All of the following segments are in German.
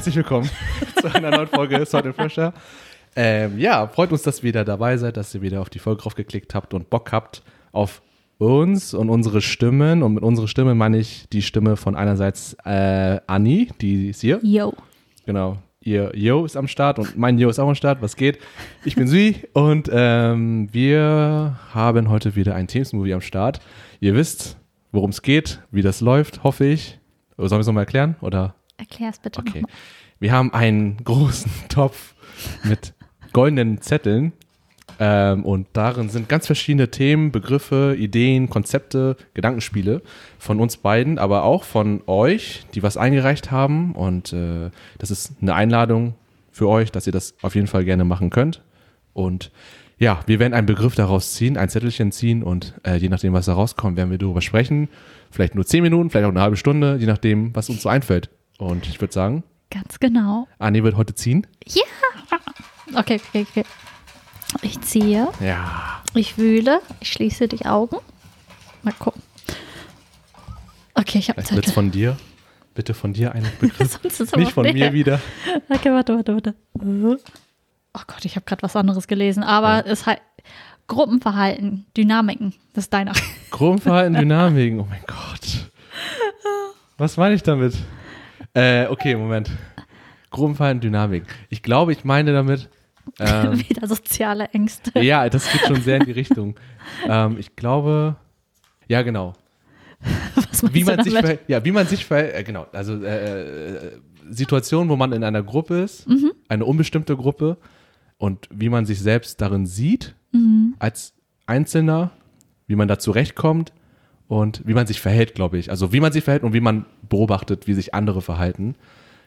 herzlich willkommen zu einer neuen Folge Salt and Fresher. Ähm, ja, freut uns, dass ihr wieder dabei seid, dass ihr wieder auf die Folge draufgeklickt habt und Bock habt auf uns und unsere Stimmen. Und mit unserer Stimme meine ich die Stimme von einerseits äh, Anni, die ist hier. Yo. Genau. Ihr Yo ist am Start und mein Yo ist auch am Start. Was geht? Ich bin Sui und ähm, wir haben heute wieder ein Teams-Movie am Start. Ihr wisst, worum es geht, wie das läuft, hoffe ich. Sollen wir es nochmal erklären? Oder? Erklär's bitte Okay. nochmal. Wir haben einen großen Topf mit goldenen Zetteln. Ähm, und darin sind ganz verschiedene Themen, Begriffe, Ideen, Konzepte, Gedankenspiele von uns beiden, aber auch von euch, die was eingereicht haben. Und äh, das ist eine Einladung für euch, dass ihr das auf jeden Fall gerne machen könnt. Und ja, wir werden einen Begriff daraus ziehen, ein Zettelchen ziehen und äh, je nachdem, was da rauskommt, werden wir darüber sprechen. Vielleicht nur zehn Minuten, vielleicht auch eine halbe Stunde, je nachdem, was uns so einfällt. Und ich würde sagen, Ganz genau. Anni wird heute ziehen. Ja. Okay, okay, okay. Ich ziehe, Ja. ich wühle, ich schließe die Augen. Mal gucken. Okay, ich habe wird's Zettel. von dir. Bitte von dir ein Begriff. Nicht von mehr. mir wieder. Okay, warte, warte, warte. Oh Gott, ich habe gerade was anderes gelesen, aber es heißt Gruppenverhalten, Dynamiken. Das ist deiner. Gruppenverhalten, Dynamiken. Oh mein Gott. Was meine ich damit? Äh, okay, Moment. Gruppenverhalten, Dynamik. Ich glaube, ich meine damit. Ähm, Wieder soziale Ängste. ja, das geht schon sehr in die Richtung. Ähm, ich glaube. Ja, genau. Wie du man sich verhält. Ja, wie man sich verhält. Äh, genau. Also äh, äh, Situationen, wo man in einer Gruppe ist, Mhm. eine unbestimmte Gruppe und wie man sich selbst darin sieht Mhm. als Einzelner, wie man da zurechtkommt und wie man sich verhält, glaube ich. Also wie man sich verhält und wie man beobachtet, wie sich andere verhalten.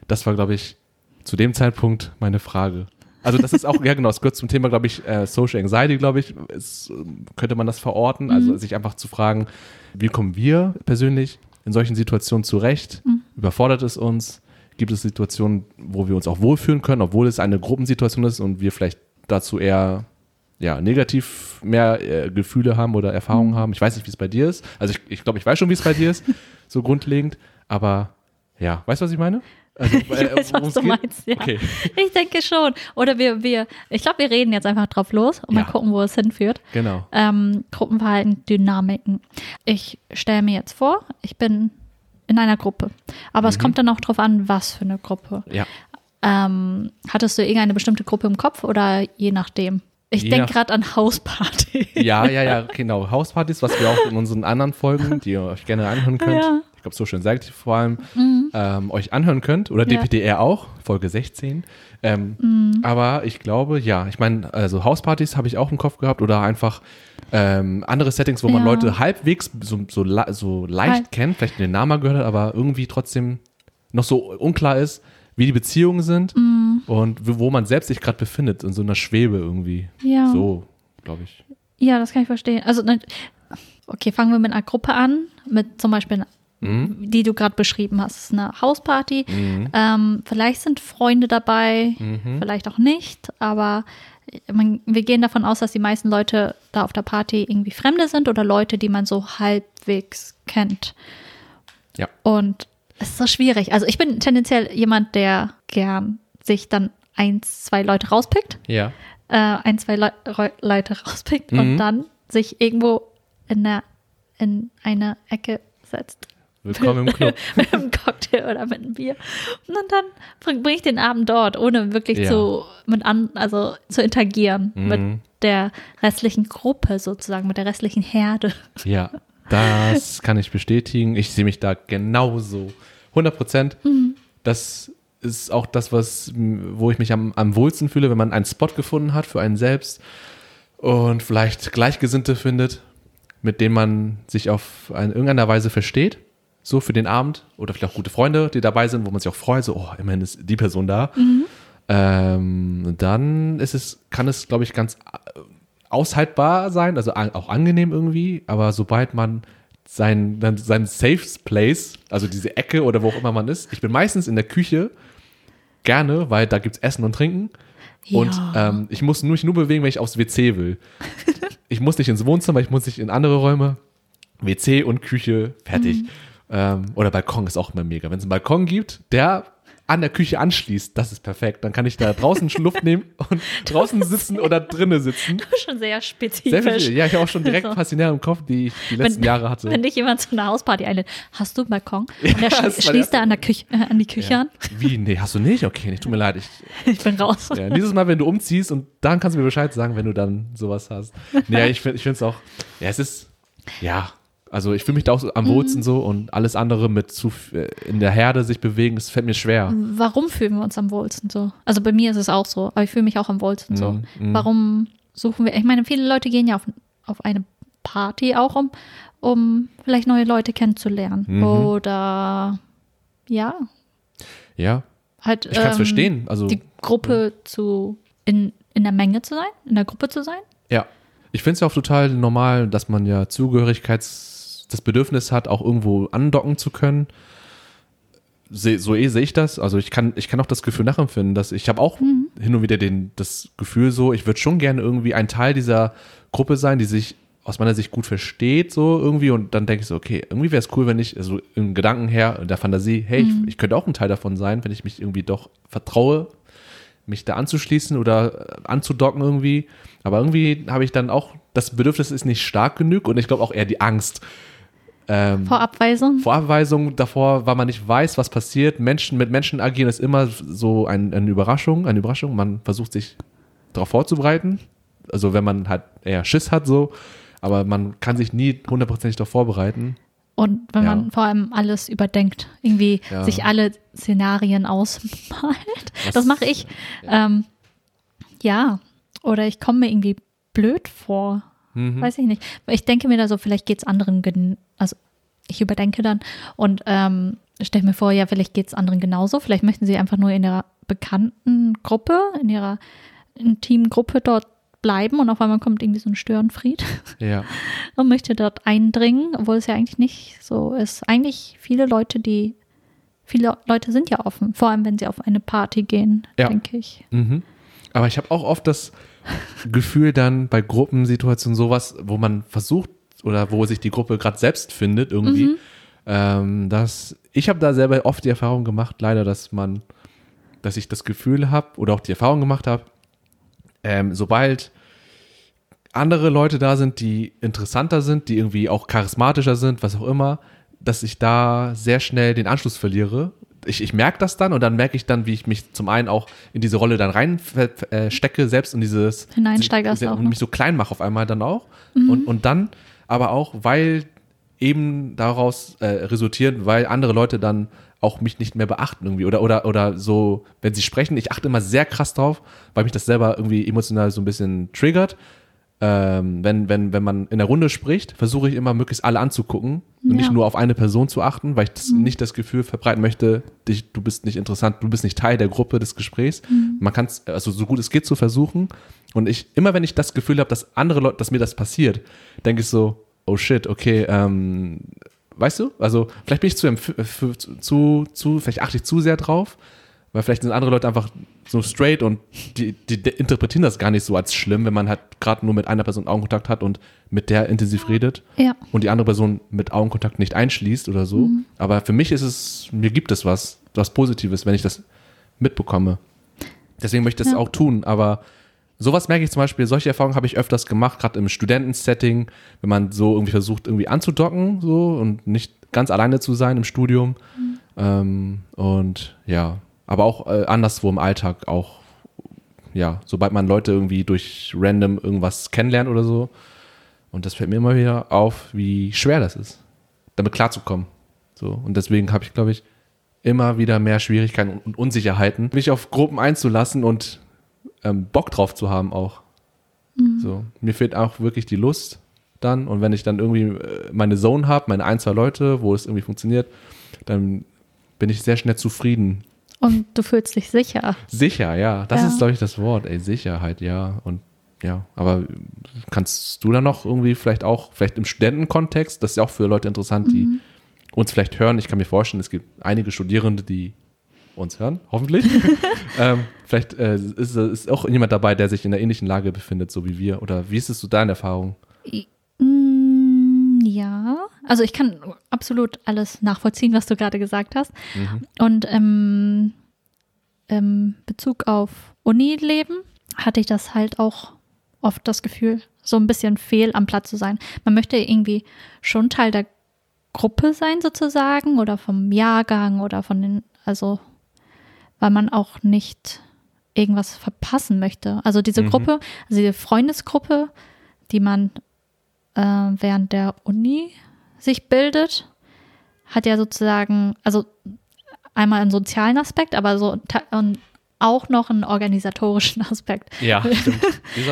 Das war, glaube ich, zu dem Zeitpunkt meine Frage. Also das ist auch, ja genau, es gehört zum Thema, glaube ich, äh, Social Anxiety, glaube ich, ist, ähm, könnte man das verorten. Also sich einfach zu fragen, wie kommen wir persönlich in solchen Situationen zurecht? Überfordert es uns? Gibt es Situationen, wo wir uns auch wohlfühlen können, obwohl es eine Gruppensituation ist und wir vielleicht dazu eher ja, negativ mehr äh, Gefühle haben oder Erfahrungen haben. Ich weiß nicht, wie es bei dir ist. Also ich, ich glaube, ich weiß schon, wie es bei dir ist, so grundlegend. Aber ja, weißt du, was ich meine? Also, Ich weiß, was du geht? meinst, ja. Okay. Ich denke schon. Oder wir, wir, ich glaube, wir reden jetzt einfach drauf los und Ja. mal gucken, wo es hinführt. Genau. Ähm, Gruppenverhalten, Dynamiken. Ich stelle mir jetzt vor, ich bin in einer Gruppe. Aber Mhm. es kommt dann auch drauf an, was für eine Gruppe. Ja. Ähm, hattest du irgendeine bestimmte Gruppe im Kopf oder je nachdem? Ich denke gerade an Hausparty. Ja, ja, ja, genau. Hauspartys, was wir auch in unseren anderen Folgen, die ihr euch gerne anhören könnt, Ja. ich glaube, so schön sagt vor allem, ähm, euch anhören könnt. Oder Ja. DPDR auch, Folge 16. Ähm, Aber ich glaube, ja, ich meine, also Hauspartys habe ich auch im Kopf gehabt oder einfach ähm, andere Settings, wo man Ja. Leute halbwegs so, so, so leicht Halt. kennt, vielleicht den Namen gehört hat, aber irgendwie trotzdem noch so unklar ist, wie die Beziehungen sind und wo man selbst sich gerade befindet, in so einer Schwebe irgendwie. Ja. So, glaube ich. Ja, das kann ich verstehen. Also, okay, fangen wir mit einer Gruppe an, mit zum Beispiel, Mhm. die du gerade beschrieben hast. Es ist eine Hausparty. Ähm, vielleicht sind Freunde dabei, Mhm. vielleicht auch nicht, aber man, wir gehen davon aus, dass die meisten Leute da auf der Party irgendwie Fremde sind oder Leute, die man so halbwegs kennt. Ja. Und es ist so schwierig. Also ich bin tendenziell jemand, der gern sich dann eins, zwei Leute rauspickt Ja. äh, ein, zwei Reu- Leute rauspickt Mhm. und dann sich irgendwo in, der, in eine Ecke setzt. Willkommen im Club. mit einem Cocktail oder mit einem Bier. Und dann bringe bring ich den Abend dort, ohne wirklich Ja. zu, mit an, also zu interagieren Mhm. mit der restlichen Gruppe sozusagen, mit der restlichen Herde. Ja, das kann ich bestätigen. Ich sehe mich da genauso. 100 Prozent. Das ist auch das, was, wo ich mich am, am wohlsten fühle, wenn man einen Spot gefunden hat für einen selbst und vielleicht Gleichgesinnte findet, mit denen man sich auf eine, irgendeiner Weise versteht. So für den Abend oder vielleicht auch gute Freunde, die dabei sind, wo man sich auch freut, so, oh, immerhin ist die Person da. Ähm, dann ist es, kann es, glaube ich, ganz aushaltbar sein, also auch angenehm irgendwie, aber sobald man sein, sein Safe Place, also diese Ecke oder wo auch immer man ist, ich bin meistens in der Küche gerne, weil da gibt's Essen und Trinken. Und Ja. ähm, ich muss nur, mich nur bewegen, wenn ich aufs WC will. ich muss nicht ins Wohnzimmer, ich muss nicht in andere Räume. WC und Küche, fertig. Ähm, oder Balkon ist auch immer mega. Wenn es einen Balkon gibt, der an der Küche anschließt, das ist perfekt. Dann kann ich da draußen Luft nehmen und draußen sitzen oder drinnen sitzen. Schon sehr Sehr spezifisch. ja, ich habe auch schon direkt So. Szenarien im Kopf, die ich die letzten wenn, Jahre hatte. Wenn dich jemand zu einer Hausparty einlädt, hast du einen Balkon? Und der das war schließt er an, der Küche, äh, an die Küche ja. an. Wie? Nee, hast du nicht? Okay, nee, tut mir leid. Ich, Ich bin raus. ja, dieses Mal, wenn du umziehst und dann kannst du mir Bescheid sagen, wenn du dann sowas hast. Nee, ich finde es auch, ja, es ist, ja, also ich fühle mich da auch so am wohlsten so und alles andere mit zu, äh, in der Herde sich bewegen, es fällt mir schwer. Warum fühlen wir uns am wohlsten so? Also bei mir ist es auch so, aber ich fühle mich auch am wohlsten so. Mm, mm. Warum suchen wir? Ich meine, viele Leute gehen ja auf, auf eine Party auch, um, um vielleicht neue Leute kennenzulernen. Mhm. Oder ja, Ja, halt ich kann es ähm, verstehen. Also, die Gruppe zu in, in der Menge zu sein, in der Gruppe zu sein. ja. Ich finde es ja auch total normal, dass man ja Zugehörigkeits, das Bedürfnis hat, auch irgendwo andocken zu können. Se, so eh sehe ich das. Also ich kann, ich kann auch das Gefühl nachempfinden, dass ich habe auch hin und wieder den, das Gefühl so, ich würde schon gerne irgendwie ein Teil dieser Gruppe sein, die sich aus meiner Sicht gut versteht, so irgendwie. Und dann denke ich so, okay, irgendwie wäre es cool, wenn ich, also im Gedanken her, in der Fantasie, hey, ich, ich könnte auch ein Teil davon sein, wenn ich mich irgendwie doch vertraue, mich da anzuschließen oder äh, anzudocken irgendwie. Aber irgendwie habe ich dann auch, das Bedürfnis ist nicht stark genug und ich glaube auch eher die Angst. Ähm, Vor Abweisung. vor Abweisung davor, weil man nicht weiß, was passiert. Menschen mit Menschen agieren ist immer so ein, eine Überraschung, eine Überraschung. Man versucht sich darauf vorzubereiten. Also wenn man halt eher Schiss hat so, aber man kann sich nie hundertprozentig darauf vorbereiten. Und wenn Ja. man vor allem alles überdenkt, irgendwie Ja. sich alle Szenarien ausmalt. Was- Das mache ich. Ähm, ja, oder ich komme mir irgendwie blöd vor. Mhm. Weiß ich nicht. Ich denke mir da so, vielleicht geht es anderen, gen also ich überdenke dann und ähm, stelle mir vor, ja, vielleicht geht es anderen genauso. Vielleicht möchten sie einfach nur in ihrer bekannten Gruppe, in ihrer intimen Gruppe dort bleiben und auf einmal kommt irgendwie so ein Störenfried Ja. und möchte dort eindringen, obwohl es ja eigentlich nicht so ist. Eigentlich viele Leute, die, viele Leute sind ja offen, vor allem wenn sie auf eine Party gehen, Ja. denke ich. Mhm. Aber ich habe auch oft das Gefühl dann bei Gruppensituationen sowas, wo man versucht oder wo sich die Gruppe gerade selbst findet irgendwie, ähm, dass ich habe da selber oft die Erfahrung gemacht, leider, dass man, dass ich das Gefühl habe oder auch die Erfahrung gemacht habe, ähm, sobald andere Leute da sind, die interessanter sind, die irgendwie auch charismatischer sind, was auch immer, dass ich da sehr schnell den Anschluss verliere. Ich, ich merke das dann und dann merke ich dann, wie ich mich zum einen auch in diese Rolle dann rein äh, stecke, selbst in dieses Hineinsteigerst und auch noch. mich so klein mache auf einmal dann auch. Und, und dann aber auch, weil eben daraus äh, resultiert, weil andere Leute dann auch mich nicht mehr beachten irgendwie oder oder oder so, wenn sie sprechen, ich achte immer sehr krass drauf, weil mich das selber irgendwie emotional so ein bisschen triggert. Ähm, wenn, wenn, wenn man in der Runde spricht, versuche ich immer möglichst alle anzugucken und Ja. nicht nur auf eine Person zu achten, weil ich das nicht das Gefühl verbreiten möchte, dich, du bist nicht interessant, du bist nicht Teil der Gruppe des Gesprächs. Man kann es, also so gut es geht, zu versuchen. Und ich, immer wenn ich das Gefühl habe, dass andere Leute, dass mir das passiert, denke ich so, oh shit, okay, ähm, weißt du? Also vielleicht bin ich zu, für- zu, zu, vielleicht achte ich zu sehr drauf, weil vielleicht sind andere Leute einfach so straight und die, die, die interpretieren das gar nicht so als schlimm, wenn man halt gerade nur mit einer Person Augenkontakt hat und mit der intensiv redet Ja. und die andere Person mit Augenkontakt nicht einschließt oder so. Aber für mich ist es, mir gibt es was, was Positives, wenn ich das mitbekomme. Deswegen möchte ich das Ja. auch tun, aber sowas merke ich zum Beispiel, solche Erfahrungen habe ich öfters gemacht, gerade im Studentensetting, wenn man so irgendwie versucht, irgendwie anzudocken so und nicht ganz alleine zu sein im Studium. Ähm, und ja, aber auch äh, anderswo im Alltag auch, ja, sobald man Leute irgendwie durch random irgendwas kennenlernt oder so. Und das fällt mir immer wieder auf, wie schwer das ist, damit klarzukommen. So, und deswegen habe ich, glaube ich, immer wieder mehr Schwierigkeiten und Unsicherheiten, mich auf Gruppen einzulassen und ähm, Bock drauf zu haben auch. So, mir fehlt auch wirklich die Lust dann. Und wenn ich dann irgendwie äh, meine Zone habe, meine ein, zwei Leute, wo es irgendwie funktioniert, dann bin ich sehr schnell zufrieden. Und du fühlst dich sicher. Sicher, ja. Das Ja. ist, glaube ich, das Wort. Ey, Sicherheit, ja. Und ja, aber kannst du da noch irgendwie vielleicht auch, vielleicht im Studentenkontext, das ist ja auch für Leute interessant, die uns vielleicht hören. Ich kann mir vorstellen, es gibt einige Studierende, die uns hören, hoffentlich. ähm, vielleicht äh, ist, ist auch jemand dabei, der sich in einer ähnlichen Lage befindet, so wie wir. Oder wie ist es so deine Erfahrung? Ja, also ich kann absolut alles nachvollziehen, was du gerade gesagt hast. Mhm. Und ähm, im Bezug auf Unileben hatte ich das halt auch oft das Gefühl, so ein bisschen fehl am Platz zu sein. Man möchte irgendwie schon Teil der Gruppe sein sozusagen oder vom Jahrgang oder von den, also weil man auch nicht irgendwas verpassen möchte. Also diese Mhm. Gruppe, also diese Freundesgruppe, die man äh, während der Uni sich bildet, hat ja sozusagen, also einmal einen sozialen Aspekt, aber so und auch noch einen organisatorischen Aspekt. Ja,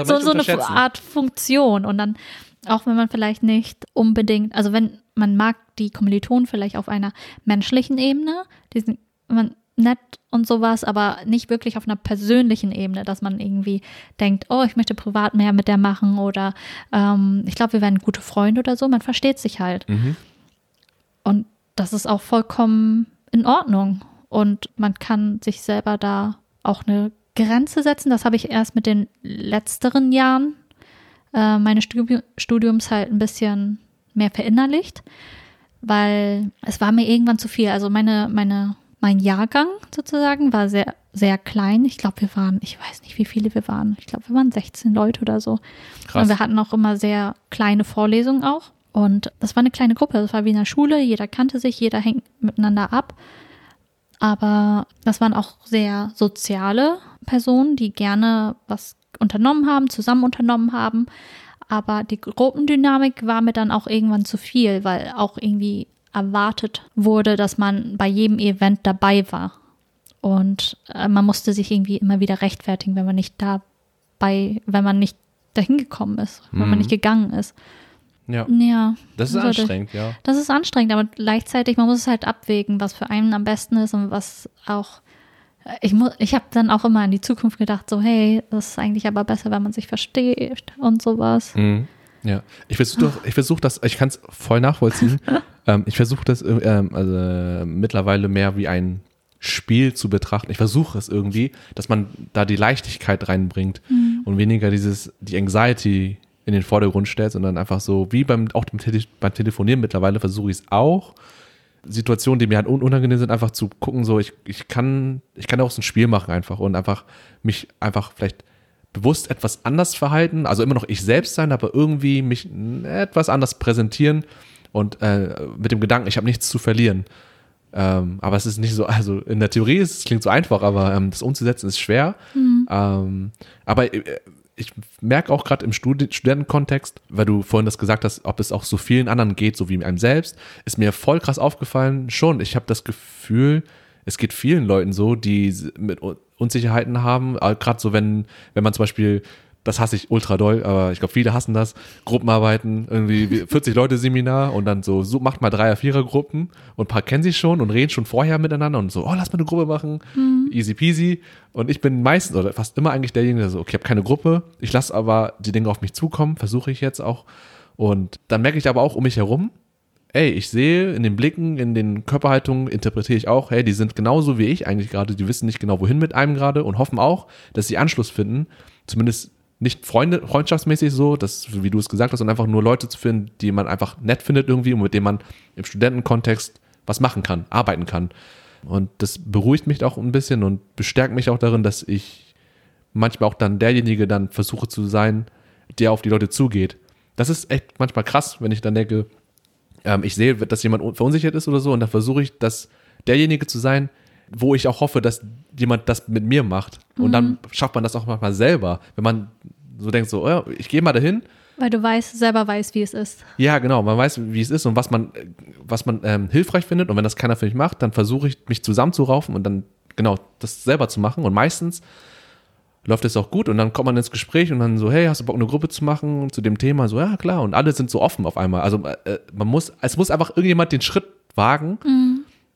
So, so eine. Art Funktion. Und dann, auch wenn man vielleicht nicht unbedingt, also wenn man mag die Kommilitonen vielleicht auf einer menschlichen Ebene, die sind man nett und sowas, aber nicht wirklich auf einer persönlichen Ebene, dass man irgendwie denkt, oh, ich möchte privat mehr mit der machen oder ähm, ich glaube, wir werden gute Freunde oder so. Man versteht sich halt. Mhm. Und das ist auch vollkommen in Ordnung. Und man kann sich selber da auch eine Grenze setzen. Das habe ich erst mit den letzteren Jahren äh, meines Studium, Studiums halt ein bisschen mehr verinnerlicht, weil es war mir irgendwann zu viel. Also meine, meine, mein Jahrgang sozusagen war sehr, sehr klein. Ich glaube, wir waren, ich weiß nicht, wie viele wir waren. Ich glaube, wir waren 16 Leute oder so. Krass. Und wir hatten auch immer sehr kleine Vorlesungen auch. Und das war eine kleine Gruppe. Das war wie in der Schule. Jeder kannte sich, jeder hängt miteinander ab. Aber das waren auch sehr soziale Personen, die gerne was unternommen haben, zusammen unternommen haben. Aber die Gruppendynamik war mir dann auch irgendwann zu viel, weil auch irgendwie erwartet wurde, dass man bei jedem Event dabei war. Und äh, man musste sich irgendwie immer wieder rechtfertigen, wenn man nicht dabei, wenn man nicht dahin gekommen ist, wenn Mhm. man nicht gegangen ist. Ja, Ja. das ist Also anstrengend, ja. Das ist anstrengend, aber gleichzeitig, man muss es halt abwägen, was für einen am besten ist und was auch. Ich, mu- ich habe dann auch immer an die Zukunft gedacht, so, hey, das ist eigentlich aber besser, wenn man sich versteht und sowas. Mhm. Ja, ich versuche ich versuche das, ich kann es voll nachvollziehen. ähm, ich versuche das äh, ähm, also, mittlerweile mehr wie ein Spiel zu betrachten. Ich versuche es irgendwie, dass man da die Leichtigkeit reinbringt und weniger dieses die Anxiety in den Vordergrund stellt, sondern einfach so wie beim auch beim, Tele beim Telefonieren mittlerweile versuche ich es auch. Situationen, die mir halt un- unangenehm sind, einfach zu gucken, so ich, ich kann, ich kann auch so ein Spiel machen einfach und einfach mich einfach vielleicht bewusst etwas anders verhalten, also immer noch ich selbst sein, aber irgendwie mich etwas anders präsentieren und äh, mit dem Gedanken, ich habe nichts zu verlieren. Ähm, aber es ist nicht so, also in der Theorie ist es klingt so einfach, aber ähm, das umzusetzen ist schwer. Ähm, aber äh, ich merke auch gerade im Studi Studentenkontext, weil du vorhin das gesagt hast, ob es auch so vielen anderen geht, so wie einem selbst, ist mir voll krass aufgefallen. Schon, ich habe das Gefühl, es geht vielen Leuten so, die mit Un- Unsicherheiten haben, gerade so, wenn, wenn man zum Beispiel, das hasse ich ultra doll, aber ich glaube, viele hassen das, Gruppenarbeiten, irgendwie wie 40 Leute Seminar und dann so, so macht mal Dreier-, Vierer-Gruppen und ein paar kennen sich schon und reden schon vorher miteinander und so, oh, lass mal eine Gruppe machen, easy peasy. Und ich bin meistens oder fast immer eigentlich derjenige, der so, okay, ich habe keine Gruppe, ich lasse aber die Dinge auf mich zukommen, versuche ich jetzt auch. Und dann merke ich aber auch um mich herum, ey, ich sehe in den Blicken, in den Körperhaltungen, interpretiere ich auch, hey, die sind genauso wie ich eigentlich gerade, die wissen nicht genau, wohin mit einem gerade und hoffen auch, dass sie Anschluss finden, zumindest nicht Freunde, freundschaftsmäßig so, dass, wie du es gesagt hast, und einfach nur Leute zu finden, die man einfach nett findet irgendwie und mit denen man im Studentenkontext was machen kann, arbeiten kann. Und das beruhigt mich auch ein bisschen und bestärkt mich auch darin, dass ich manchmal auch dann derjenige dann versuche zu sein, der auf die Leute zugeht. Das ist echt manchmal krass, wenn ich dann denke, ähm, ich sehe, dass jemand un- verunsichert ist oder so und dann versuche ich, dass derjenige zu sein, wo ich auch hoffe, dass jemand das mit mir macht. Und dann schafft man das auch manchmal selber, wenn man so denkt, so, oh ja, ich gehe mal dahin. Weil du weißt, selber weißt, wie es ist. Ja, genau, man weiß, wie es ist und was man, was man ähm, hilfreich findet. Und wenn das keiner für mich macht, dann versuche ich, mich zusammenzuraufen und dann genau das selber zu machen. Und meistens läuft es auch gut und dann kommt man ins Gespräch und dann so, hey, hast du Bock, eine Gruppe zu machen zu dem Thema? So, ja, klar. Und alle sind so offen auf einmal. Also äh, man muss, es muss einfach irgendjemand den Schritt wagen,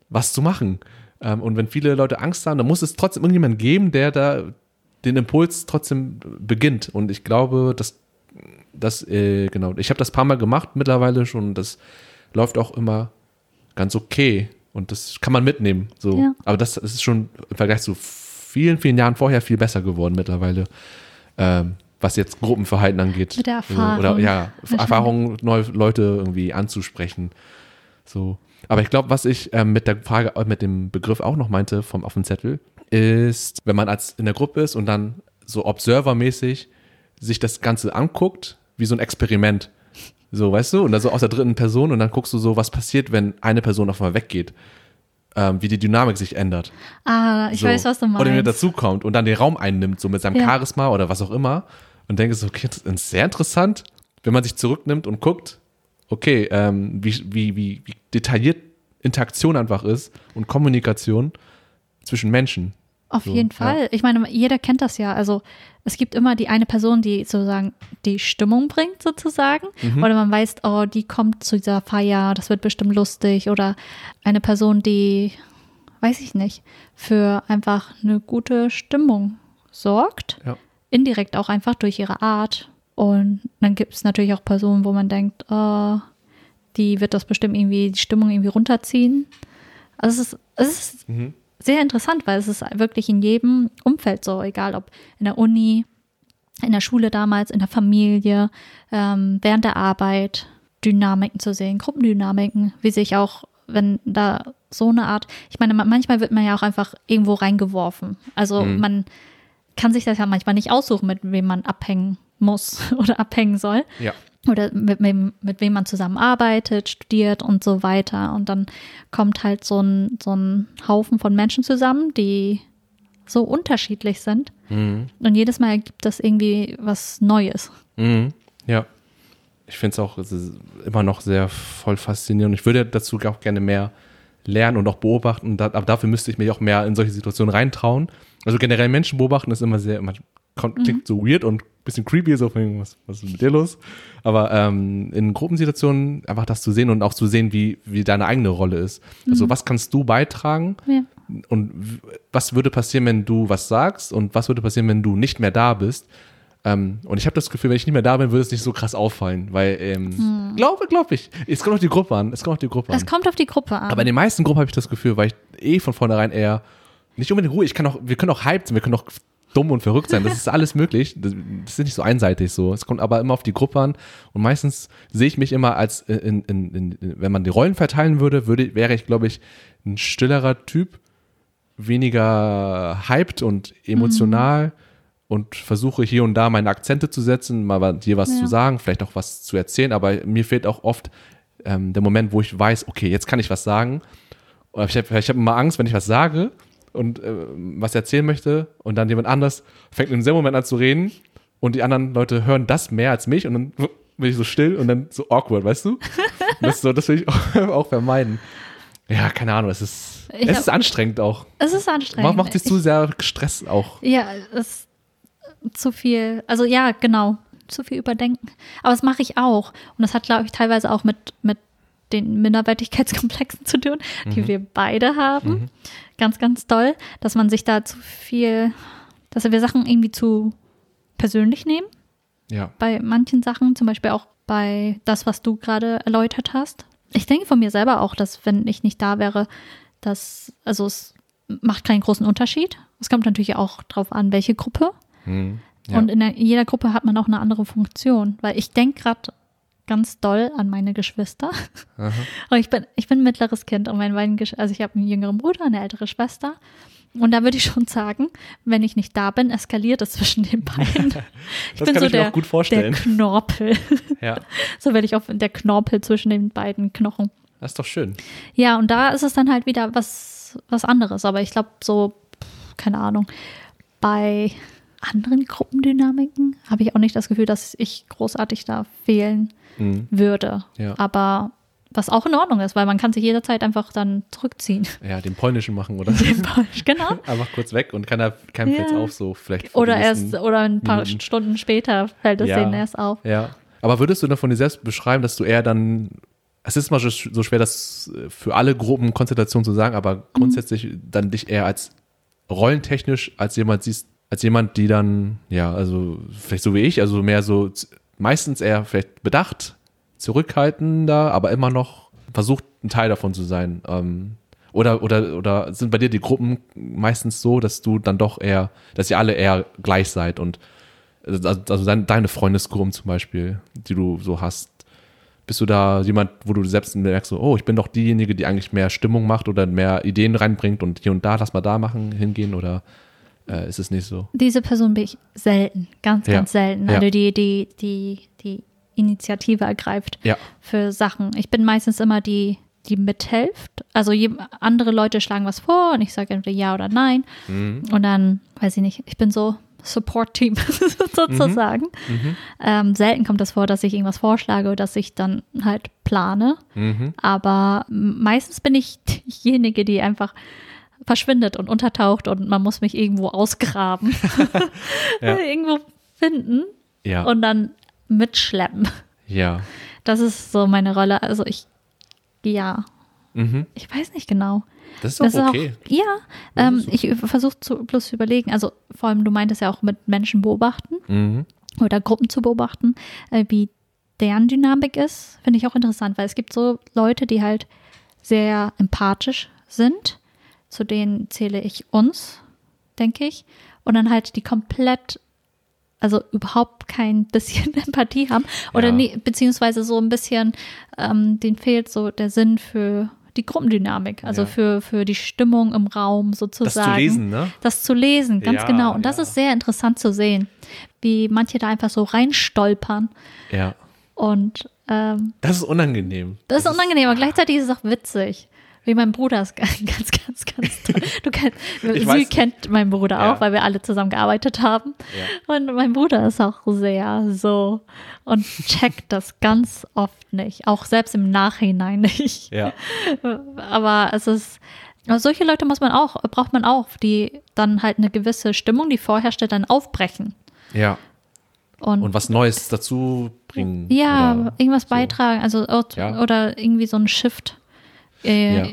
was zu machen. Ähm, und wenn viele Leute Angst haben, dann muss es trotzdem irgendjemand geben, der da den Impuls trotzdem beginnt. Und ich glaube, dass das, äh, genau, ich habe das paar Mal gemacht mittlerweile schon. Das läuft auch immer ganz okay. Und das kann man mitnehmen. So. Ja. Aber das, das ist schon im Vergleich zu vielen, vielen Jahren vorher viel besser geworden mittlerweile. Ähm, was jetzt Gruppenverhalten angeht. Mit der So, Oder Erfahrung. ja. Erfahrung, neue Leute irgendwie anzusprechen. So. Aber ich glaube, was ich ähm, mit der Frage, äh, mit dem Begriff auch noch meinte vom auf dem Zettel, ist, wenn man als in der Gruppe ist und dann so Observer-mäßig sich das Ganze anguckt, wie so ein Experiment. So, weißt du? Und dann so aus der dritten Person und dann guckst du so, was passiert, wenn eine Person auf einmal weggeht. Ähm, wie die Dynamik sich ändert. Ah, ich so. weiß, was du meinst. Oder wenn er dazukommt und dann den Raum einnimmt, so mit seinem Ja. Charisma oder was auch immer. Und denkst so, okay, das ist sehr interessant, wenn man sich zurücknimmt und guckt, okay, ähm, wie, wie, wie, wie detailliert Interaktion einfach ist und Kommunikation zwischen Menschen. Auf So, jeden ja. Fall. Ich meine, jeder kennt das ja. Also es gibt immer die eine Person, die sozusagen die Stimmung bringt, sozusagen. Mhm. Oder man weiß, oh, die kommt zu dieser Feier, das wird bestimmt lustig. Oder eine Person, die, weiß ich nicht, für einfach eine gute Stimmung sorgt. Ja. Indirekt auch einfach durch ihre Art. Und dann gibt es natürlich auch Personen, wo man denkt, oh, die wird das bestimmt irgendwie, die Stimmung irgendwie runterziehen. Also es ist, es ist Mhm. sehr interessant, weil es ist wirklich in jedem Umfeld so, egal ob in der Uni, in der Schule damals, in der Familie, ähm, während der Arbeit, Dynamiken zu sehen, Gruppendynamiken, wie sich auch, wenn da so eine Art, ich meine, ma- manchmal wird man ja auch einfach irgendwo reingeworfen. Also Mhm. man kann sich das ja manchmal nicht aussuchen, mit wem man abhängen muss oder abhängen soll Ja. oder mit wem, mit wem man zusammenarbeitet, studiert und so weiter. Und dann kommt halt so ein, so ein Haufen von Menschen zusammen, die so unterschiedlich sind. Mhm. Und jedes Mal ergibt das irgendwie was Neues. Mhm. Ja. Ich finde es auch immer noch sehr voll faszinierend. Ich würde dazu auch gerne mehr lernen und auch beobachten. Aber dafür müsste ich mich auch mehr in solche Situationen reintrauen. Also generell Menschen beobachten ist immer sehr, immer, kommt, klingt so weird und bisschen creepy, so von, was, was ist mit dir los? Aber ähm, in Gruppensituationen einfach das zu sehen und auch zu sehen, wie, wie deine eigene Rolle ist. Also was kannst du beitragen? Ja. und was würde passieren, wenn du was sagst und was würde passieren, wenn du nicht mehr da bist. Ähm, und ich habe das Gefühl, wenn ich nicht mehr da bin, würde es nicht so krass auffallen, weil ähm, glaube, glaube ich, es kommt auf die Gruppe an, es kommt auf die Gruppe an. Es kommt auf die Gruppe an. Aber in den meisten Gruppen habe ich das Gefühl, weil ich eh von vornherein eher nicht unbedingt Ruhe, ich kann auch, wir können auch hyped sein, wir können auch dumm und verrückt sein, das ist alles möglich. Das, das ist nicht so einseitig so. Es kommt aber immer auf die Gruppe an und meistens sehe ich mich immer als, in, in, in, wenn man die Rollen verteilen würde, würde wäre ich, glaube ich, ein stillerer Typ, weniger hyped und emotional und versuche hier und da meine Akzente zu setzen, mal hier was Ja. zu sagen, vielleicht auch was zu erzählen, aber mir fehlt auch oft ähm, der Moment, wo ich weiß, okay, jetzt kann ich was sagen. Oder ich habe hab immer Angst, wenn ich was sage und äh, was erzählen möchte und dann jemand anders fängt in demselben Moment an zu reden und die anderen Leute hören das mehr als mich und dann bin ich so still und dann so awkward, weißt du? Das, so, das will ich auch, auch vermeiden. Ja, keine Ahnung, es ist, Ich es hab- ist anstrengend auch. es ist anstrengend. Macht, macht dich zu sehr Stress auch. Ja, es ist zu viel. Also ja, genau. Zu viel überdenken. Aber das mache ich auch. Und das hat, glaube ich, teilweise auch mit, mit den Minderwertigkeitskomplexen zu tun, die wir beide haben. Ganz, ganz toll, dass man sich da zu viel, dass wir Sachen irgendwie zu persönlich nehmen. Ja. Bei manchen Sachen, zum Beispiel auch bei das, was du gerade erläutert hast. Ich denke von mir selber auch, dass wenn ich nicht da wäre, dass, also es macht keinen großen Unterschied. Es kommt natürlich auch drauf an, welche Gruppe. Hm. ja. Und in der, jeder Gruppe hat man auch eine andere Funktion. Weil ich denke gerade ganz doll an meine Geschwister. Aha. Und ich bin, ich bin ein mittleres Kind und meine beiden, Gesch- also ich habe einen jüngeren Bruder, eine ältere Schwester. Und da würde ich schon sagen, wenn ich nicht da bin, eskaliert es zwischen den beiden. Ich Das kann ich mir auch gut vorstellen. Der Knorpel. ja. So werde ich auf der Knorpel zwischen den beiden Knochen. Das ist doch schön. Ja, und da ist es dann halt wieder was, was anderes. Aber ich glaube, so, keine Ahnung, bei anderen Gruppendynamiken habe ich auch nicht das Gefühl, dass ich großartig da fehlen Hm. würde. Ja. Aber was auch in Ordnung ist, weil man kann sich jederzeit einfach dann zurückziehen. Ja, den polnischen machen, oder? genau. Einfach kurz weg und keiner keinem Ja. fällt's auf, so vielleicht. Oder erst, oder ein paar Minuten. Stunden später fällt es Ja. denen erst auf. Ja. Aber würdest du dann von dir selbst beschreiben, dass du eher dann. Es ist mal so schwer, das äh, für alle Gruppenkonstellationen zu sagen, aber grundsätzlich dann dich eher als rollentechnisch als jemand siehst, als jemand, die dann, ja, also vielleicht so wie ich, also mehr so meistens eher vielleicht bedacht, zurückhaltender, aber immer noch versucht, ein Teil davon zu sein. Ähm, oder, oder, oder sind bei dir die Gruppen meistens so, dass du dann doch eher, dass ihr alle eher gleich seid und also, also dein, deine Freundesgruppen zum Beispiel, die du so hast, Bist du da jemand, wo du selbst merkst, oh, ich bin doch diejenige, die eigentlich mehr Stimmung macht oder mehr Ideen reinbringt und hier und da, lass mal da machen, hingehen oder äh, ist es nicht so? Diese Person bin ich selten, ganz, Ja. ganz selten. Ja. Also die, die, die, die Initiative ergreift Ja. für Sachen. Ich bin meistens immer die, die mithilft. Also je, andere Leute schlagen was vor und ich sage entweder ja oder nein. Mhm. Und dann, weiß ich nicht, ich bin so Support-Team sozusagen. Mhm. Ähm, selten kommt es vor, dass ich irgendwas vorschlage oder dass ich dann halt plane. Mhm. Aber meistens bin ich diejenige, die einfach verschwindet und untertaucht und man muss mich irgendwo ausgraben, Ja. irgendwo finden Ja. und dann mitschleppen. ja. Das ist so meine Rolle. Also ich, ja, Mhm. ich weiß nicht genau. Das ist Das ist okay. auch, ja, ähm, ich versuche zu, bloß zu überlegen, also vor allem, du meintest ja auch mit Menschen beobachten Mhm. oder Gruppen zu beobachten, äh, wie deren Dynamik ist, finde ich auch interessant, weil es gibt so Leute, die halt sehr empathisch sind, zu denen zähle ich uns, denke ich, und dann halt die komplett, also überhaupt kein bisschen Empathie haben oder Ja. nie, beziehungsweise so ein bisschen, ähm, denen fehlt so der Sinn für die Gruppendynamik, also Ja. für, für die Stimmung im Raum Das sozusagen. zu lesen, ne? Das zu lesen, ganz Ja, genau. Und das ist sehr interessant zu sehen, wie manche da einfach so reinstolpern. Ja. Und ähm, Das ist unangenehm. das ist unangenehm, aber gleichzeitig ist es auch witzig. Wie mein Bruder ist ganz, ganz, ganz, toll. Du kennst, sie weiß. kennt meinen Bruder Ja. auch, weil wir alle zusammen gearbeitet haben. Und mein Bruder ist auch sehr so und checkt das ganz oft nicht, auch selbst im Nachhinein nicht. Ja. Aber es ist, aber solche Leute muss man auch, braucht man auch, die dann halt eine gewisse Stimmung, die vorherrschte, dann aufbrechen. Ja. Und, Und was Neues dazu bringen. ja, irgendwas so. beitragen, also Ja. oder irgendwie so einen Shift, äh, Ja.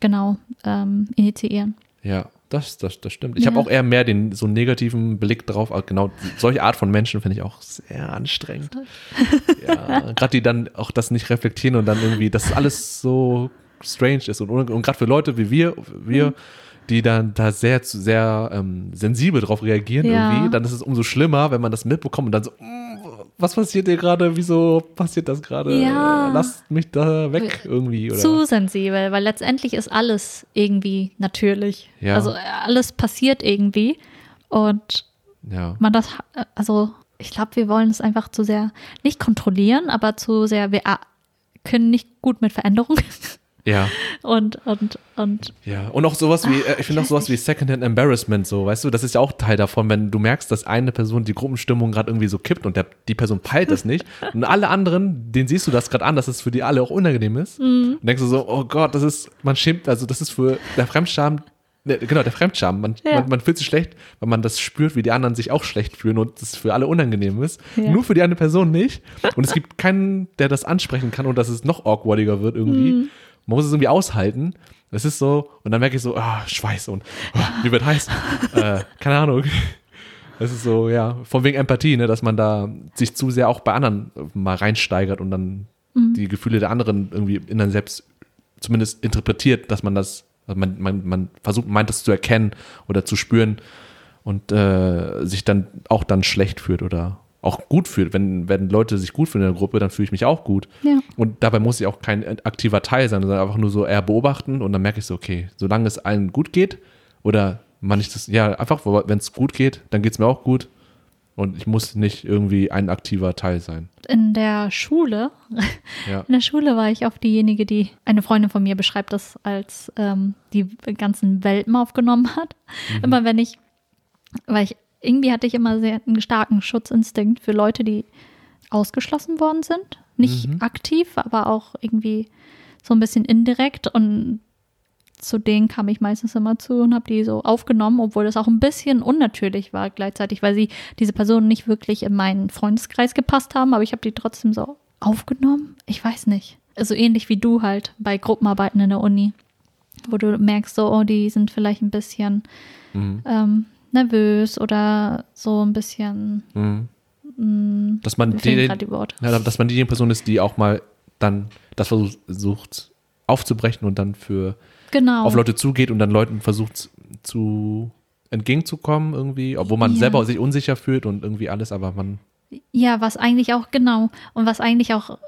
genau, ähm, initiieren. Ja, das, das, das stimmt. Ich habe Ja. auch eher mehr den so einen negativen Blick drauf. aber Genau, solche Art von Menschen finde ich auch sehr anstrengend. ja, gerade die dann auch das nicht reflektieren und dann irgendwie, dass alles so strange ist. Und, und gerade für Leute wie wir, wir, die dann da sehr, zu- sehr ähm, sensibel drauf reagieren Ja. irgendwie, dann ist es umso schlimmer, wenn man das mitbekommt und dann so, "Mm, was passiert hier gerade? Wieso passiert das gerade? Ja. Lasst mich da weg irgendwie. Oder? Zu sensibel, weil letztendlich ist alles irgendwie natürlich. Ja. Also äh, alles passiert irgendwie und ja. man das, also ich glaube, wir wollen es einfach zu sehr, nicht kontrollieren, aber zu sehr, wir können nicht gut mit Veränderung ja. und, und, und Ja, und auch sowas wie, äh, ich finde auch sowas wie Secondhand Embarrassment, so, weißt du, das ist ja auch Teil davon, wenn du merkst, dass eine Person die Gruppenstimmung gerade irgendwie so kippt und der, die Person peilt das nicht und alle anderen, denen siehst du das gerade an, dass es für die alle auch unangenehm ist Mhm. und denkst du so, oh Gott, das ist, man schämt, also das ist für der Fremdscham, ne, genau, der Fremdscham, man, Ja. man, man fühlt sich schlecht, weil man das spürt, wie die anderen sich auch schlecht fühlen und das für alle unangenehm ist, Ja. nur für die eine Person nicht und es gibt keinen, der das ansprechen kann und dass es noch awkwardiger wird irgendwie. Mhm. Man muss es irgendwie aushalten. Das ist so, und dann merke ich so, ah, Schweiß und ah, mir wird heiß. äh, keine Ahnung. Das ist so, ja, von wegen Empathie, ne, dass man da sich zu sehr auch bei anderen mal reinsteigert und dann die Gefühle der anderen irgendwie in dann selbst zumindest interpretiert, dass man das, also man, man, man versucht, meint das zu erkennen oder zu spüren und äh, sich dann auch dann schlecht fühlt oder auch gut fühlt. Wenn, wenn Leute sich gut fühlen in der Gruppe, dann fühle ich mich auch gut. Ja. Und dabei muss ich auch kein aktiver Teil sein, sondern einfach nur so eher beobachten und dann merke ich so, okay, solange es allen gut geht oder man nicht das, ja, einfach, wenn es gut geht, dann geht es mir auch gut. Und ich muss nicht irgendwie ein aktiver Teil sein. in der Schule, Ja. in der Schule war ich oft diejenige, die, eine Freundin von mir beschreibt das als ähm, die ganzen Welpen aufgenommen hat. Immer wenn ich, weil ich, irgendwie hatte ich immer sehr einen starken Schutzinstinkt für Leute, die ausgeschlossen worden sind. Nicht aktiv, aber auch irgendwie so ein bisschen indirekt und zu denen kam ich meistens immer zu und habe die so aufgenommen, obwohl das auch ein bisschen unnatürlich war gleichzeitig, weil sie diese Personen nicht wirklich in meinen Freundeskreis gepasst haben, aber ich habe die trotzdem so aufgenommen. Ich weiß nicht. Also ähnlich wie du halt bei Gruppenarbeiten in der Uni, wo du merkst, so, oh, die sind vielleicht ein bisschen Mhm. ähm, nervös oder so ein bisschen, Mhm. mh, Dass man die, die Worte. ja, dass man diejenige Person ist, die auch mal dann das versucht, versucht aufzubrechen und dann für Genau. auf Leute zugeht und dann Leuten versucht zu entgegenzukommen irgendwie, obwohl man Ja. selber sich unsicher fühlt und irgendwie alles, aber man Ja, was eigentlich auch, genau. Und was eigentlich auch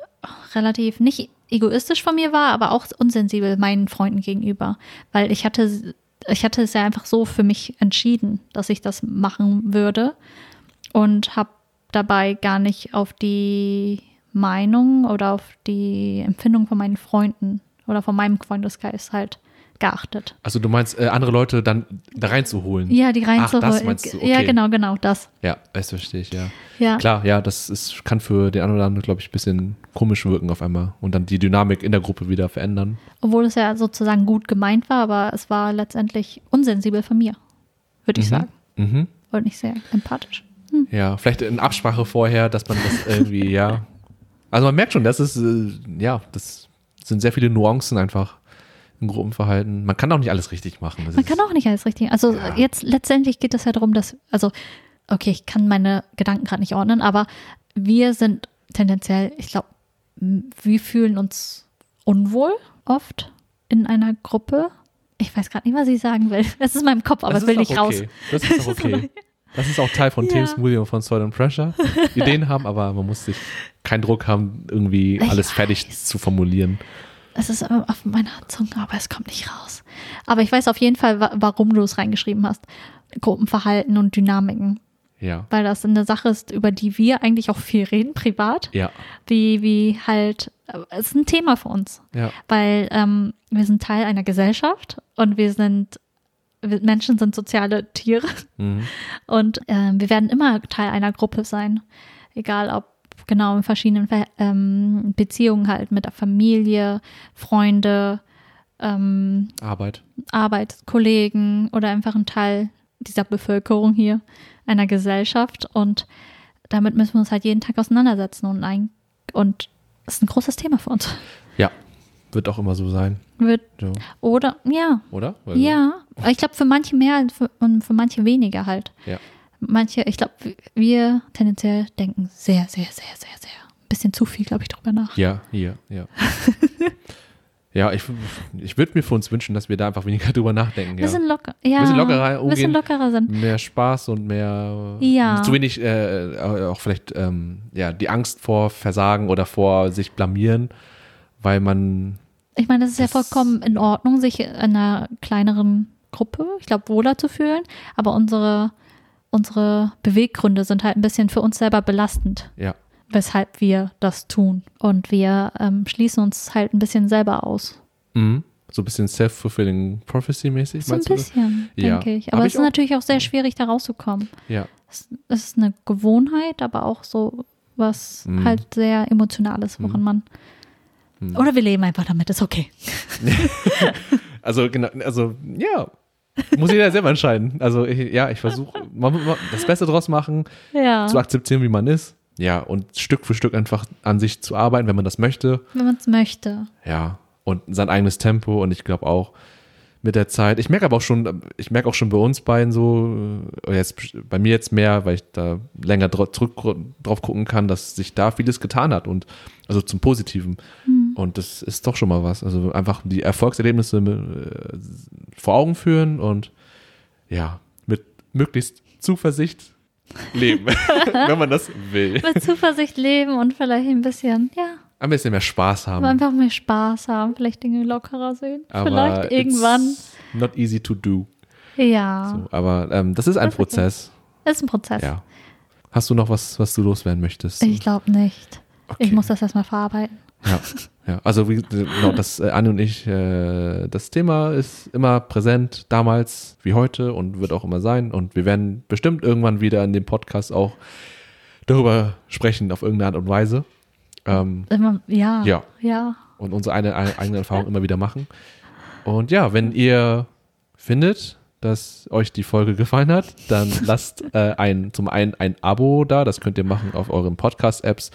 relativ nicht egoistisch von mir war, aber auch unsensibel meinen Freunden gegenüber, weil ich hatte ich hatte es ja einfach so für mich entschieden, dass ich das machen würde und habe dabei gar nicht auf die Meinung oder auf die Empfindung von meinen Freunden oder von meinem Freundeskreis halt geachtet. Also du meinst, äh, andere Leute dann da reinzuholen? Ja, die reinzuholen. Ach, das meinst du, okay. Ja, genau, genau, das. Ja, das verstehe ich, ja. Ja. Klar, ja, das ist, kann für den einen oder anderen, glaube ich, ein bisschen komisch wirken auf einmal und dann die Dynamik in der Gruppe wieder verändern. Obwohl es ja sozusagen gut gemeint war, aber es war letztendlich unsensibel von mir, würde ich sagen. Mhm. Und nicht sehr empathisch. Ja, vielleicht in Absprache vorher, dass man das irgendwie, ja. Also man merkt schon, das ist, äh, ja, das sind sehr viele Nuancen einfach im Gruppenverhalten. Man kann auch nicht alles richtig machen. Das Man kann auch nicht alles richtig. Also Ja. jetzt letztendlich geht es ja darum, dass, also, okay, ich kann meine Gedanken gerade nicht ordnen, aber wir sind tendenziell, ich glaube, wir fühlen uns unwohl oft in einer Gruppe. Ich weiß gerade nicht, was ich sagen will. Es ist in meinem Kopf, aber Das es will nicht auch raus. okay. Das ist auch okay. Das ist auch Teil von Ja. Team Smoothie und von Soil and Pressure. Ideen haben, aber man muss sich keinen Druck haben, irgendwie Ich alles fertig zu formulieren. Es ist auf meiner Zunge, aber es kommt nicht raus. Aber ich weiß auf jeden Fall, wa warum du es reingeschrieben hast. Gruppenverhalten und Dynamiken. Ja. Weil das eine Sache ist, über die wir eigentlich auch viel reden, privat. Ja. wie, wie halt, äh, es ist ein Thema für uns, Ja. weil ähm, wir sind Teil einer Gesellschaft und wir sind, wir, Menschen sind soziale Tiere Mhm. und ähm, wir werden immer Teil einer Gruppe sein, egal ob genau in verschiedenen Ver ähm, Beziehungen halt mit der Familie, Freunde, ähm, Arbeit. Arbeitskollegen oder einfach ein Teil dieser Bevölkerung hier, einer Gesellschaft. Und damit müssen wir uns halt jeden Tag auseinandersetzen. Und, ein, und das ist ein großes Thema für uns. Ja. Wird auch immer so sein. Wird, So. oder, ja, Oder? Also, ja. Ich glaube, für manche mehr und für, und für manche weniger halt. Ja. Manche, ich glaube, wir tendenziell denken sehr, sehr, sehr, sehr, sehr. Ein bisschen zu viel, glaube ich, drüber nach. Ja, hier, ja. ja, ich, ich würde mir für uns wünschen, dass wir da einfach weniger drüber nachdenken. Ja. Bisschen locker, ja. Bisschen lockerer Ein bisschen umgehen. lockerer sind. mehr Spaß und mehr Ja. zu wenig äh, auch vielleicht ähm, ja die Angst vor Versagen oder vor sich blamieren, weil man Ich meine, das ist ja Das- vollkommen in Ordnung, sich in einer kleineren Gruppe, ich glaube, wohler zu fühlen. Aber unsere, unsere Beweggründe sind halt ein bisschen für uns selber belastend, ja weshalb wir das tun. Und wir ähm, schließen uns halt ein bisschen selber aus. mhm. so ein bisschen self-fulfilling prophecy mäßig So ein bisschen, Ja. denke ich. Hab Aber ich es ist auch. natürlich auch sehr schwierig, da rauszukommen. Ja, Es, es ist eine Gewohnheit, aber auch so was Mhm. halt sehr Emotionales, woran man. Mhm. Oder wir leben einfach damit, ist okay. also genau, also ja, muss jeder selber entscheiden. Also ich, ja, ich versuche das Beste draus machen, Ja. zu akzeptieren, wie man ist. Ja, und Stück für Stück einfach an sich zu arbeiten, wenn man das möchte. Wenn man es möchte. Ja, und sein eigenes Tempo und ich glaube auch mit der Zeit. Ich merke aber auch schon, ich merke auch schon bei uns beiden so, äh, jetzt bei mir jetzt mehr, weil ich da länger dra zurück drauf gucken kann, dass sich da vieles getan hat und also zum Positiven. Und das ist doch schon mal was. Also einfach die Erfolgserlebnisse äh, vor Augen führen und ja, mit möglichst Zuversicht leben, wenn man das will. Mit Zuversicht leben und vielleicht ein bisschen, ja, Ein bisschen mehr Spaß haben. Aber einfach mehr Spaß haben, vielleicht Dinge lockerer sehen. Aber vielleicht irgendwann. Not easy to do. Ja, So, aber ähm, das ist ein Das ist okay. Prozess. ist ein Prozess. Ja. Hast du noch was, was du loswerden möchtest? Ich glaube nicht. Okay. Ich muss das erstmal verarbeiten. Ja, ja. also wie, genau, das äh, Anne und ich, äh, das Thema ist immer präsent, damals wie heute und wird auch immer sein. Und wir werden bestimmt irgendwann wieder in dem Podcast auch darüber sprechen, auf irgendeine Art und Weise. Ähm, Immer, ja, Ja. ja. und unsere eine, eine, eigene Erfahrung immer wieder machen. Und ja, wenn ihr findet, dass euch die Folge gefallen hat, dann lasst äh, ein, zum einen ein Abo da, das könnt ihr machen auf euren Podcast-Apps,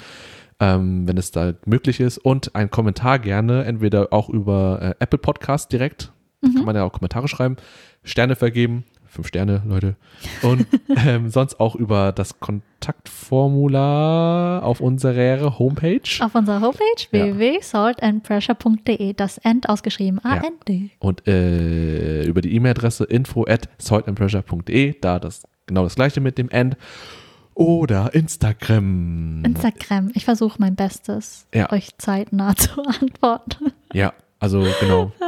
ähm, wenn es da möglich ist, und einen Kommentar gerne, entweder auch über äh, Apple Podcast direkt, kann man ja auch Kommentare schreiben, Sterne vergeben, fünf Sterne, Leute, und ähm, sonst auch über das Kontaktformular auf unserer Homepage. Auf unserer Homepage Ja. www.saltandpressure.de, das End ausgeschrieben, A-N-D. und äh, über die E-Mail-Adresse info at saltandpressure.de, da das genau das gleiche mit dem End. Oder Instagram. Instagram. Ich versuche mein Bestes, Ja. euch zeitnah zu antworten. Ja, also genau.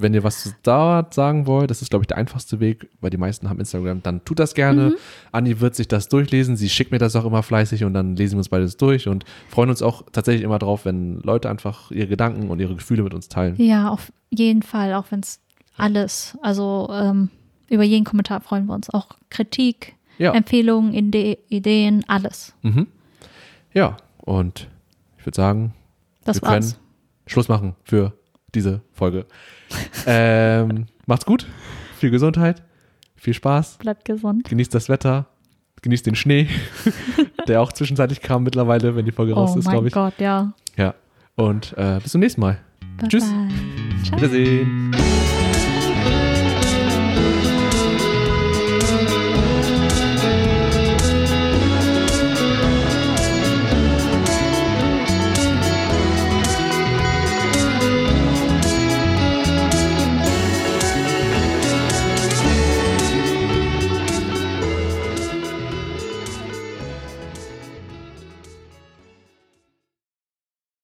Wenn ihr was zu Dauert sagen wollt, das ist, glaube ich, der einfachste Weg, weil die meisten haben Instagram, dann tut das gerne. Anni wird sich das durchlesen. Sie schickt mir das auch immer fleißig und dann lesen wir uns beides durch und freuen uns auch tatsächlich immer drauf, wenn Leute einfach ihre Gedanken und ihre Gefühle mit uns teilen. Ja, auf jeden Fall, auch wenn es alles, also ähm, über jeden Kommentar freuen wir uns. Auch Kritik, Ja. Empfehlungen, Ide Ideen, alles. Mhm. Ja, und ich würde sagen, Das wir können war's. Schluss machen für diese Folge. ähm, macht's gut, viel Gesundheit, viel Spaß, Bleibt gesund. genießt das Wetter, genießt den Schnee, der auch zwischenzeitlich kam mittlerweile, wenn die Folge raus Oh ist, mein glaube ich. Gott, ja. Ja. Und äh, bis zum nächsten Mal. Bye Tschüss. Bye. Ciao. Wiedersehen.